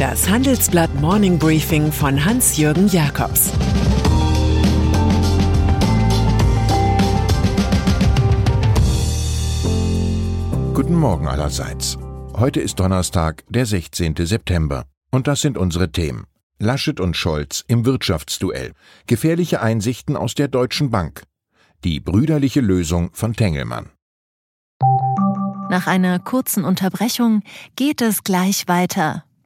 Das Handelsblatt Morning Briefing von Hans-Jürgen Jakobs Guten Morgen allerseits. Heute ist Donnerstag, der 16. September. Und das sind unsere Themen. Laschet und Scholz im Wirtschaftsduell. Gefährliche Einsichten aus der Deutschen Bank. Die brüderliche Lösung von Tengelmann. Nach einer kurzen Unterbrechung geht es gleich weiter.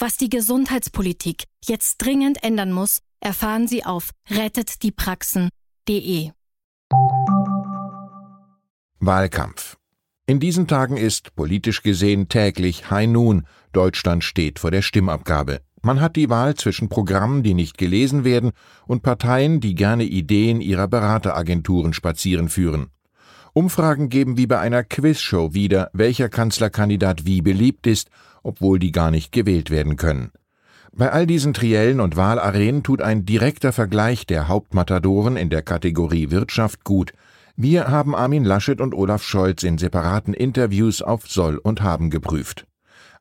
Was die Gesundheitspolitik jetzt dringend ändern muss, erfahren Sie auf rettetdiepraxen.de. Wahlkampf. In diesen Tagen ist, politisch gesehen, täglich High Noon. Deutschland steht vor der Stimmabgabe. Man hat die Wahl zwischen Programmen, die nicht gelesen werden, und Parteien, die gerne Ideen ihrer Berateragenturen spazieren führen. Umfragen geben wie bei einer Quizshow wieder, welcher Kanzlerkandidat wie beliebt ist, obwohl die gar nicht gewählt werden können. Bei all diesen Triellen und Wahlarenen tut ein direkter Vergleich der Hauptmatadoren in der Kategorie Wirtschaft gut. Wir haben Armin Laschet und Olaf Scholz in separaten Interviews auf Soll und Haben geprüft.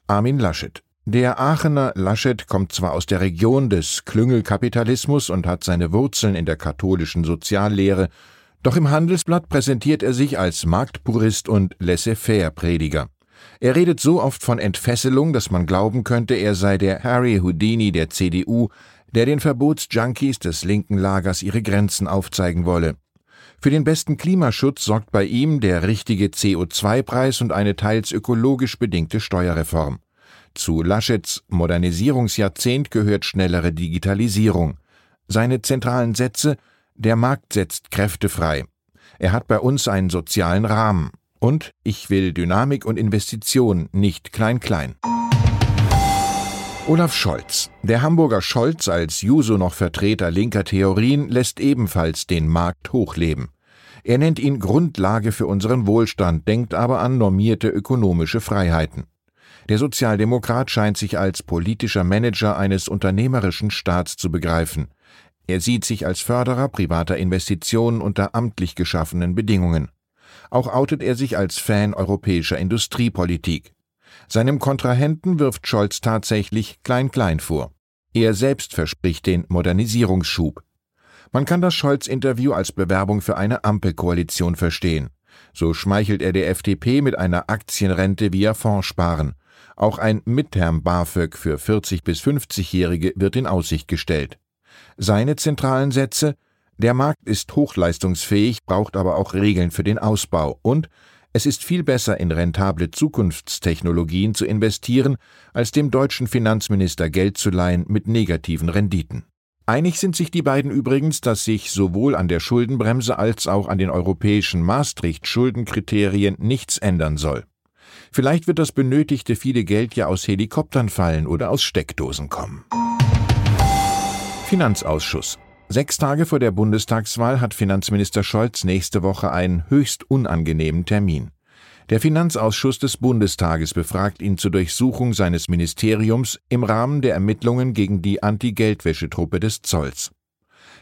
Armin Laschet. Der Aachener Laschet kommt zwar aus der Region des Klüngelkapitalismus und hat seine Wurzeln in der katholischen Soziallehre, doch im Handelsblatt präsentiert er sich als Marktpurist und Laissez-faire-Prediger. Er redet so oft von Entfesselung, dass man glauben könnte, er sei der Harry Houdini der CDU, der den Verbotsjunkies des linken Lagers ihre Grenzen aufzeigen wolle. Für den besten Klimaschutz sorgt bei ihm der richtige CO2-Preis und eine teils ökologisch bedingte Steuerreform. Zu Laschets Modernisierungsjahrzehnt gehört schnellere Digitalisierung. Seine zentralen Sätze Der Markt setzt Kräfte frei. Er hat bei uns einen sozialen Rahmen. Und ich will Dynamik und Investition, nicht klein-klein. Olaf Scholz. Der Hamburger Scholz als Juso noch Vertreter linker Theorien lässt ebenfalls den Markt hochleben. Er nennt ihn Grundlage für unseren Wohlstand, denkt aber an normierte ökonomische Freiheiten. Der Sozialdemokrat scheint sich als politischer Manager eines unternehmerischen Staats zu begreifen. Er sieht sich als Förderer privater Investitionen unter amtlich geschaffenen Bedingungen. Auch outet er sich als Fan europäischer Industriepolitik. Seinem Kontrahenten wirft Scholz tatsächlich Klein-Klein vor. Er selbst verspricht den Modernisierungsschub. Man kann das Scholz-Interview als Bewerbung für eine Ampelkoalition verstehen. So schmeichelt er der FDP mit einer Aktienrente via Fondssparen. Auch ein Midterm BAföG für 40- bis 50-Jährige wird in Aussicht gestellt. Seine zentralen Sätze der Markt ist hochleistungsfähig, braucht aber auch Regeln für den Ausbau und es ist viel besser, in rentable Zukunftstechnologien zu investieren, als dem deutschen Finanzminister Geld zu leihen mit negativen Renditen. Einig sind sich die beiden übrigens, dass sich sowohl an der Schuldenbremse als auch an den europäischen Maastricht-Schuldenkriterien nichts ändern soll. Vielleicht wird das benötigte viele Geld ja aus Helikoptern fallen oder aus Steckdosen kommen. Finanzausschuss Sechs Tage vor der Bundestagswahl hat Finanzminister Scholz nächste Woche einen höchst unangenehmen Termin. Der Finanzausschuss des Bundestages befragt ihn zur Durchsuchung seines Ministeriums im Rahmen der Ermittlungen gegen die Anti-Geldwäschetruppe des Zolls.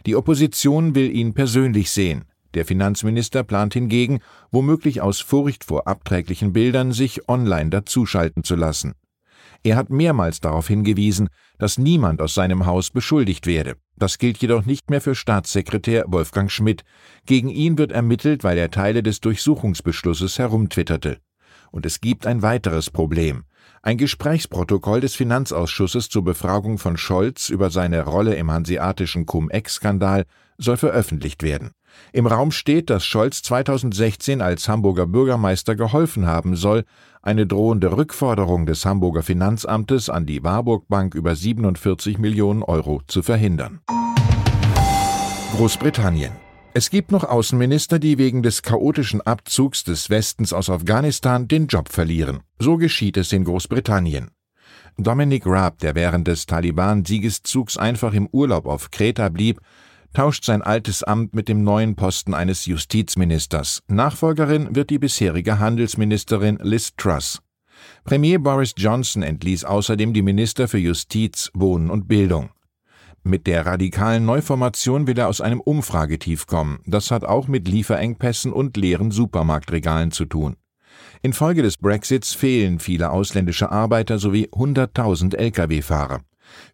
Die Opposition will ihn persönlich sehen. Der Finanzminister plant hingegen, womöglich aus Furcht vor abträglichen Bildern, sich online dazuschalten zu lassen. Er hat mehrmals darauf hingewiesen, dass niemand aus seinem Haus beschuldigt werde. Das gilt jedoch nicht mehr für Staatssekretär Wolfgang Schmidt. Gegen ihn wird ermittelt, weil er Teile des Durchsuchungsbeschlusses herumtwitterte. Und es gibt ein weiteres Problem. Ein Gesprächsprotokoll des Finanzausschusses zur Befragung von Scholz über seine Rolle im hanseatischen Cum-Ex-Skandal soll veröffentlicht werden. Im Raum steht, dass Scholz 2016 als Hamburger Bürgermeister geholfen haben soll, eine drohende Rückforderung des Hamburger Finanzamtes an die Warburg Bank über 47 Millionen Euro zu verhindern. Großbritannien. Es gibt noch Außenminister, die wegen des chaotischen Abzugs des Westens aus Afghanistan den Job verlieren. So geschieht es in Großbritannien. Dominic Raab, der während des Taliban-Siegeszugs einfach im Urlaub auf Kreta blieb, tauscht sein altes Amt mit dem neuen Posten eines Justizministers. Nachfolgerin wird die bisherige Handelsministerin Liz Truss. Premier Boris Johnson entließ außerdem die Minister für Justiz, Wohnen und Bildung. Mit der radikalen Neuformation will er aus einem Umfragetief kommen. Das hat auch mit Lieferengpässen und leeren Supermarktregalen zu tun. Infolge des Brexits fehlen viele ausländische Arbeiter sowie 100.000 Lkw-Fahrer.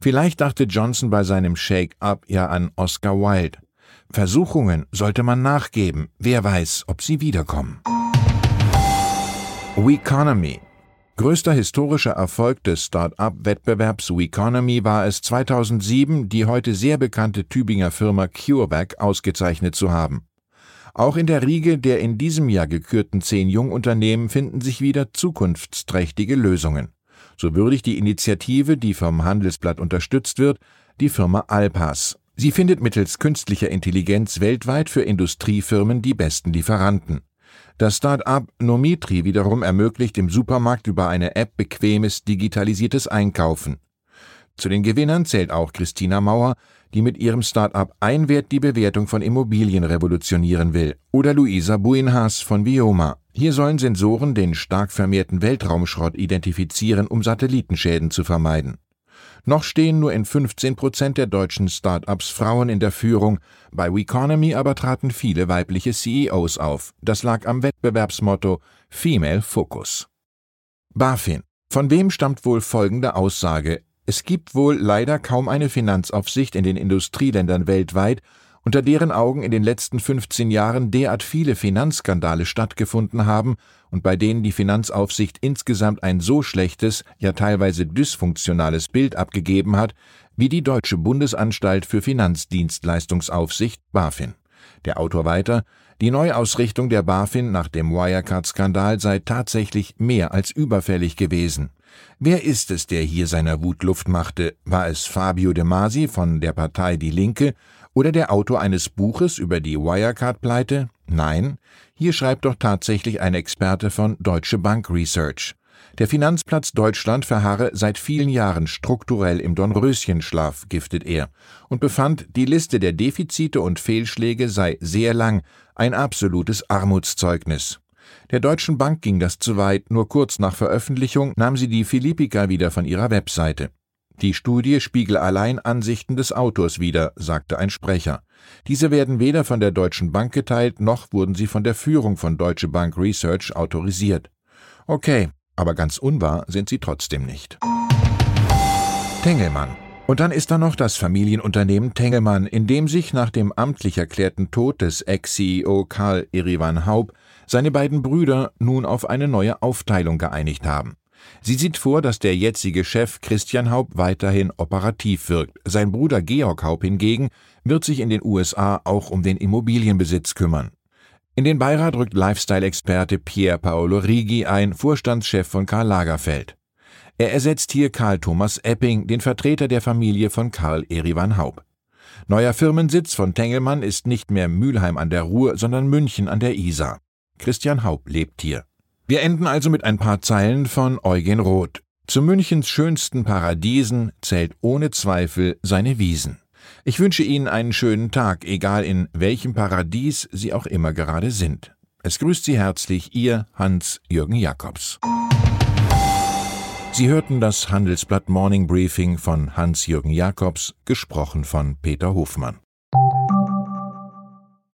Vielleicht dachte Johnson bei seinem Shake-up ja an Oscar Wilde. Versuchungen sollte man nachgeben. Wer weiß, ob sie wiederkommen. Weconomy. Größter historischer Erfolg des Start-up-Wettbewerbs Weconomy war es 2007, die heute sehr bekannte Tübinger Firma CureVac ausgezeichnet zu haben. Auch in der Riege der in diesem Jahr gekürten zehn Jungunternehmen finden sich wieder zukunftsträchtige Lösungen. So würdigt die Initiative, die vom Handelsblatt unterstützt wird, die Firma Alpas. Sie findet mittels künstlicher Intelligenz weltweit für Industriefirmen die besten Lieferanten. Das Start-up Nomitri wiederum ermöglicht im Supermarkt über eine App bequemes digitalisiertes Einkaufen. Zu den Gewinnern zählt auch Christina Mauer, die mit ihrem Start-up Einwert die Bewertung von Immobilien revolutionieren will, oder Luisa Buinhas von Vioma. Hier sollen Sensoren den stark vermehrten Weltraumschrott identifizieren, um Satellitenschäden zu vermeiden. Noch stehen nur in 15 Prozent der deutschen Start-ups Frauen in der Führung. Bei WeConomy aber traten viele weibliche CEOs auf. Das lag am Wettbewerbsmotto Female Focus. BaFin. Von wem stammt wohl folgende Aussage? Es gibt wohl leider kaum eine Finanzaufsicht in den Industrieländern weltweit, unter deren Augen in den letzten 15 Jahren derart viele Finanzskandale stattgefunden haben und bei denen die Finanzaufsicht insgesamt ein so schlechtes, ja teilweise dysfunktionales Bild abgegeben hat, wie die Deutsche Bundesanstalt für Finanzdienstleistungsaufsicht BaFin. Der Autor weiter, die Neuausrichtung der BaFin nach dem Wirecard-Skandal sei tatsächlich mehr als überfällig gewesen. Wer ist es, der hier seiner Wut Luft machte? War es Fabio De Masi von der Partei Die Linke oder der Autor eines Buches über die Wirecard-Pleite? Nein, hier schreibt doch tatsächlich ein Experte von Deutsche Bank Research. Der Finanzplatz Deutschland verharre seit vielen Jahren strukturell im Dornröschenschlaf, giftet er, und befand, die Liste der Defizite und Fehlschläge sei sehr lang, ein absolutes Armutszeugnis. Der Deutschen Bank ging das zu weit, nur kurz nach Veröffentlichung nahm sie die Philippika wieder von ihrer Webseite. Die Studie spiegele allein Ansichten des Autors wider, sagte ein Sprecher. Diese werden weder von der Deutschen Bank geteilt, noch wurden sie von der Führung von Deutsche Bank Research autorisiert. Okay, aber ganz unwahr sind sie trotzdem nicht. Tengelmann. Und dann ist da noch das Familienunternehmen Tengelmann, in dem sich nach dem amtlich erklärten Tod des Ex-CEO Karl Erivan Haub seine beiden Brüder nun auf eine neue Aufteilung geeinigt haben. Sie sieht vor, dass der jetzige Chef Christian Haub weiterhin operativ wirkt. Sein Bruder Georg Haub hingegen wird sich in den USA auch um den Immobilienbesitz kümmern. In den Beirat rückt Lifestyle-Experte Pier Paolo Rigi ein, Vorstandschef von Karl Lagerfeld. Er ersetzt hier Karl Thomas Epping, den Vertreter der Familie von Karl Erivan Haub. Neuer Firmensitz von Tengelmann ist nicht mehr Mülheim an der Ruhr, sondern München an der Isar. Christian Haub lebt hier. Wir enden also mit ein paar Zeilen von Eugen Roth. Zu Münchens schönsten Paradiesen zählt ohne Zweifel seine Wiesen. Ich wünsche Ihnen einen schönen Tag, egal in welchem Paradies Sie auch immer gerade sind. Es grüßt Sie herzlich Ihr Hans-Jürgen Jakobs. Sie hörten das Handelsblatt Morning Briefing von Hans-Jürgen Jakobs, gesprochen von Peter Hofmann.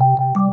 you